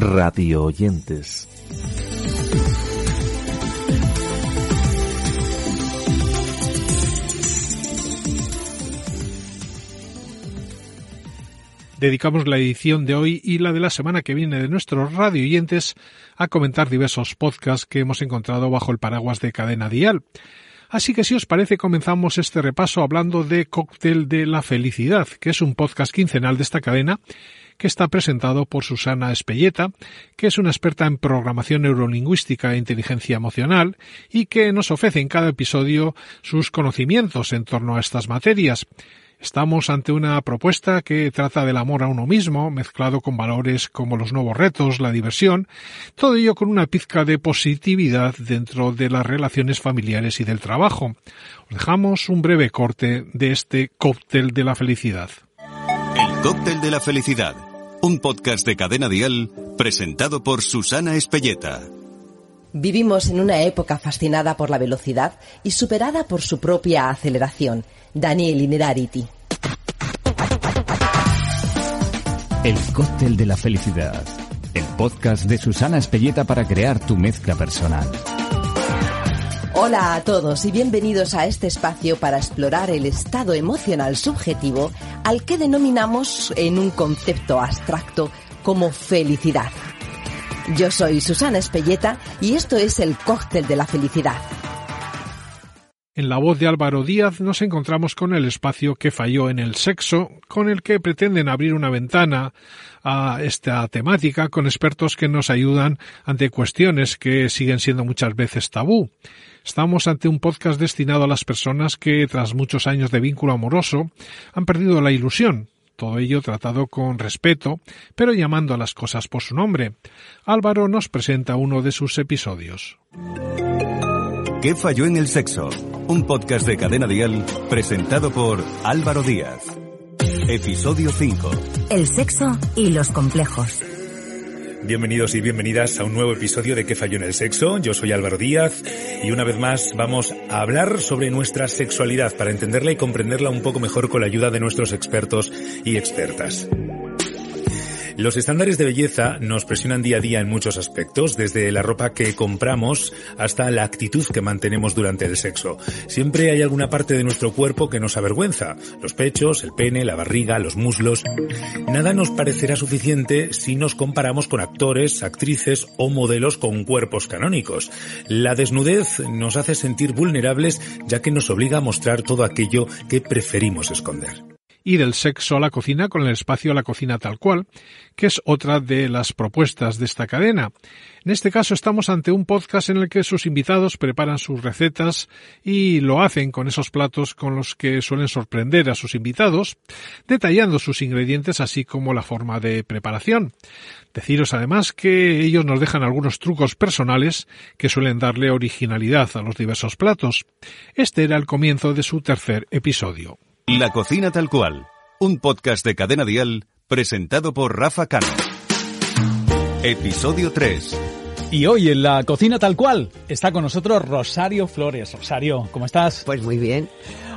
radio oyentes. Dedicamos la edición de hoy y la de la semana que viene de nuestros radio oyentes a comentar diversos podcasts que hemos encontrado bajo el paraguas de Cadena Dial. Así que si os parece comenzamos este repaso hablando de Cóctel de la Felicidad, que es un podcast quincenal de esta cadena que está presentado por Susana Espelleta, que es una experta en programación neurolingüística e inteligencia emocional y que nos ofrece en cada episodio sus conocimientos en torno a estas materias. Estamos ante una propuesta que trata del amor a uno mismo, mezclado con valores como los nuevos retos, la diversión, todo ello con una pizca de positividad dentro de las relaciones familiares y del trabajo. Os dejamos un breve corte de este cóctel de la felicidad. El cóctel de la felicidad un podcast de Cadena Dial presentado por Susana Espelleta. Vivimos en una época fascinada por la velocidad y superada por su propia aceleración. Daniel Inerarity. El cóctel de la felicidad. El podcast de Susana Espelleta para crear tu mezcla personal. Hola a todos y bienvenidos a este espacio para explorar el estado emocional subjetivo al que denominamos en un concepto abstracto como felicidad. Yo soy Susana Espelleta y esto es el cóctel de la felicidad. En la voz de Álvaro Díaz nos encontramos con el espacio que falló en el sexo, con el que pretenden abrir una ventana a esta temática con expertos que nos ayudan ante cuestiones que siguen siendo muchas veces tabú. Estamos ante un podcast destinado a las personas que, tras muchos años de vínculo amoroso, han perdido la ilusión. Todo ello tratado con respeto, pero llamando a las cosas por su nombre. Álvaro nos presenta uno de sus episodios. ¿Qué falló en el sexo? Un podcast de Cadena Dial presentado por Álvaro Díaz. Episodio 5. El sexo y los complejos. Bienvenidos y bienvenidas a un nuevo episodio de ¿Qué falló en el sexo? Yo soy Álvaro Díaz y una vez más vamos a hablar sobre nuestra sexualidad para entenderla y comprenderla un poco mejor con la ayuda de nuestros expertos y expertas. Los estándares de belleza nos presionan día a día en muchos aspectos, desde la ropa que compramos hasta la actitud que mantenemos durante el sexo. Siempre hay alguna parte de nuestro cuerpo que nos avergüenza. Los pechos, el pene, la barriga, los muslos. Nada nos parecerá suficiente si nos comparamos con actores, actrices o modelos con cuerpos canónicos. La desnudez nos hace sentir vulnerables ya que nos obliga a mostrar todo aquello que preferimos esconder y del sexo a la cocina con el espacio a la cocina tal cual, que es otra de las propuestas de esta cadena. En este caso estamos ante un podcast en el que sus invitados preparan sus recetas y lo hacen con esos platos con los que suelen sorprender a sus invitados, detallando sus ingredientes así como la forma de preparación. Deciros además que ellos nos dejan algunos trucos personales que suelen darle originalidad a los diversos platos. Este era el comienzo de su tercer episodio. La cocina tal cual, un podcast de Cadena Dial presentado por Rafa Cano. Episodio 3. Y hoy en la cocina tal cual está con nosotros Rosario Flores. Rosario, ¿cómo estás? Pues muy bien.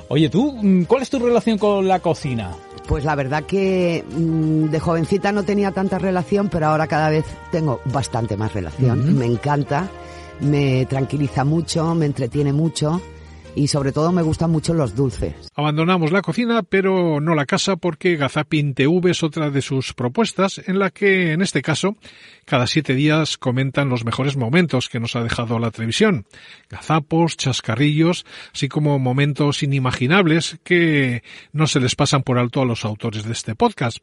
Oye, tú, mm, ¿cuál es tu relación con la cocina? Pues la verdad que mm, de jovencita no tenía tanta relación, pero ahora cada vez tengo bastante más relación. Me encanta, me tranquiliza mucho, me entretiene mucho y sobre todo me gustan mucho los dulces. Abandonamos la cocina, pero no la casa porque Gazapin TV es otra de sus propuestas en la que, en este caso, cada siete días comentan los mejores momentos que nos ha dejado la televisión. Gazapos, chascarrillos, así como momentos inimaginables que no se les pasan por alto a los autores de este podcast.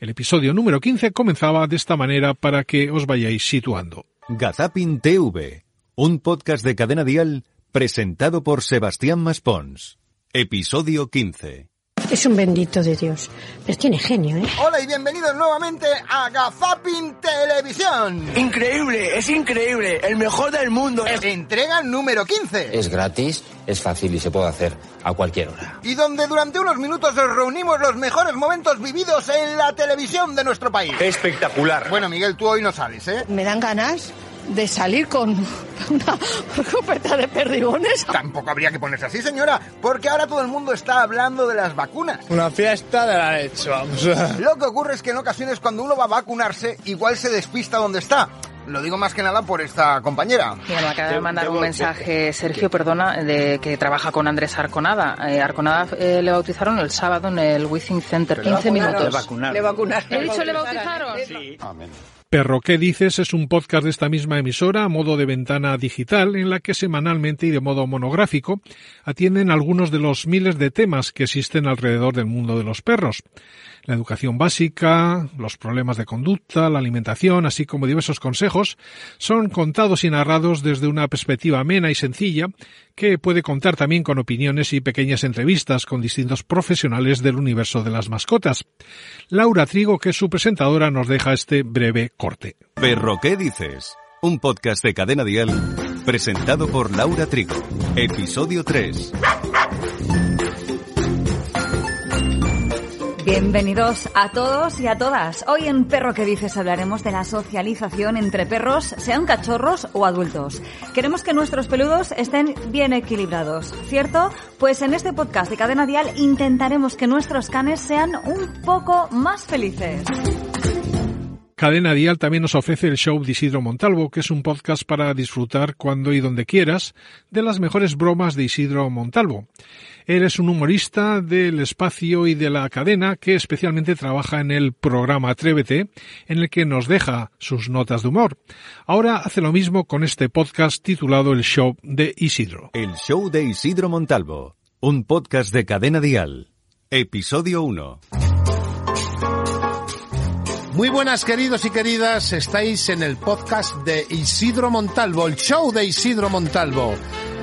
El episodio número 15 comenzaba de esta manera para que os vayáis situando. Gazapin TV, un podcast de cadena dial presentado por Sebastián Maspons. Episodio 15. Es un bendito de Dios. Pero tiene genio, ¿eh? Hola y bienvenidos nuevamente a Gazapin Televisión. Increíble, es increíble. El mejor del mundo. Entrega número 15. Es gratis, es fácil y se puede hacer a cualquier hora. Y donde durante unos minutos os reunimos los mejores momentos vividos en la televisión de nuestro país. Espectacular. Bueno, Miguel, tú hoy no sales, ¿eh? Me dan ganas de salir con una escopeta de perdigones. Tampoco habría que ponerse así, señora, porque ahora todo el mundo está hablando de las vacunas. Una fiesta de la leche, vamos. Lo que ocurre es que en ocasiones cuando uno va a vacunarse, igual se despista donde está. Lo digo más que nada por esta compañera. Mira, me acaba de mandar un mensaje, Sergio, perdona, de que trabaja con Andrés Arconada. Eh, Arconada eh, le bautizaron el sábado en el Withing Center, 15 minutos. Le vacunaron. Le vacunaron. ¿He dicho le bautizaron? Sí. Perro, ¿qué dices? Es un podcast de esta misma emisora a modo de ventana digital en la que semanalmente y de modo monográfico atienden algunos de los miles de temas que existen alrededor del mundo de los perros. La educación básica, los problemas de conducta, la alimentación, así como diversos consejos, son contados y narrados desde una perspectiva amena y sencilla que puede contar también con opiniones y pequeñas entrevistas con distintos profesionales del universo de las mascotas. Laura Trigo, que es su presentadora, nos deja este breve corte. Perro, ¿qué dices? Un podcast de Cadena Dial presentado por Laura Trigo. Episodio 3. Bienvenidos a todos y a todas. Hoy en Perro que dices hablaremos de la socialización entre perros, sean cachorros o adultos. Queremos que nuestros peludos estén bien equilibrados, ¿cierto? Pues en este podcast de Cadena Dial intentaremos que nuestros canes sean un poco más felices. Cadena Dial también nos ofrece el show de Isidro Montalvo, que es un podcast para disfrutar cuando y donde quieras de las mejores bromas de Isidro Montalvo. Él es un humorista del espacio y de la cadena que especialmente trabaja en el programa Atrévete, en el que nos deja sus notas de humor. Ahora hace lo mismo con este podcast titulado El Show de Isidro. El show de Isidro Montalvo. Un podcast de Cadena Dial. Episodio 1. Muy buenas queridos y queridas, estáis en el podcast de Isidro Montalvo, el show de Isidro Montalvo.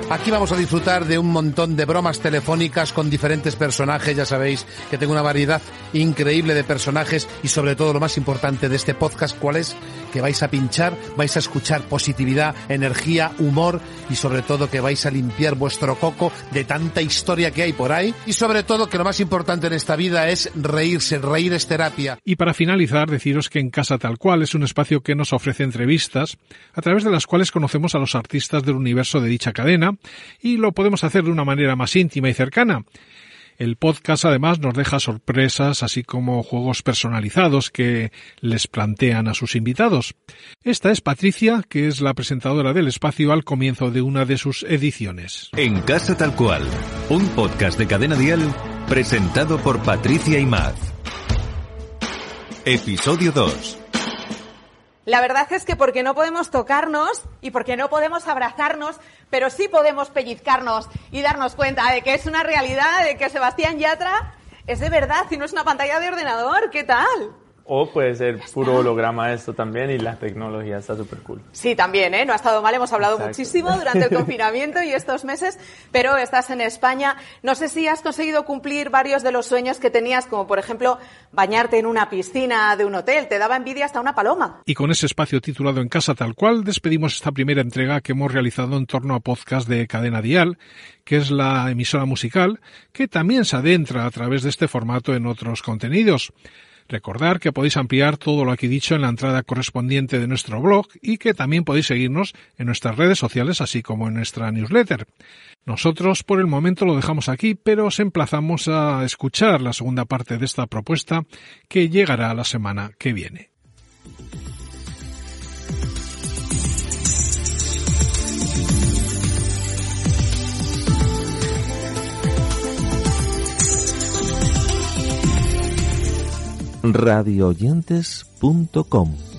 Aquí vamos a disfrutar de un montón de bromas telefónicas con diferentes personajes. Ya sabéis que tengo una variedad increíble de personajes y sobre todo lo más importante de este podcast, ¿cuál es? Que vais a pinchar, vais a escuchar positividad, energía, humor y sobre todo que vais a limpiar vuestro coco de tanta historia que hay por ahí y sobre todo que lo más importante en esta vida es reírse, reír es terapia. Y para finalizar, deciros que En Casa Tal Cual es un espacio que nos ofrece entrevistas, a través de las cuales conocemos a los artistas del universo de dicha cadena, y lo podemos hacer de una manera más íntima y cercana. El podcast además nos deja sorpresas así como juegos personalizados que les plantean a sus invitados. Esta es Patricia, que es la presentadora del espacio al comienzo de una de sus ediciones. En Casa Tal Cual, un podcast de Cadena Dial presentado por Patricia Imaz. Episodio 2. La verdad es que porque no podemos tocarnos y porque no podemos abrazarnos, pero sí podemos pellizcarnos y darnos cuenta de que es una realidad, de que Sebastián Yatra es de verdad y no es una pantalla de ordenador. ¿Qué tal? O puede ser puro holograma esto también y la tecnología está súper cool. Sí, también, ¿eh? No ha estado mal, hemos hablado Exacto. muchísimo durante el confinamiento y estos meses, pero estás en España. No sé si has conseguido cumplir varios de los sueños que tenías, como por ejemplo bañarte en una piscina de un hotel. Te daba envidia hasta una paloma. Y con ese espacio titulado En Casa Tal Cual, despedimos esta primera entrega que hemos realizado en torno a podcast de Cadena Dial, que es la emisora musical, que también se adentra a través de este formato en otros contenidos. Recordar que podéis ampliar todo lo aquí dicho en la entrada correspondiente de nuestro blog y que también podéis seguirnos en nuestras redes sociales así como en nuestra newsletter. Nosotros por el momento lo dejamos aquí, pero os emplazamos a escuchar la segunda parte de esta propuesta que llegará la semana que viene. radioyentes.com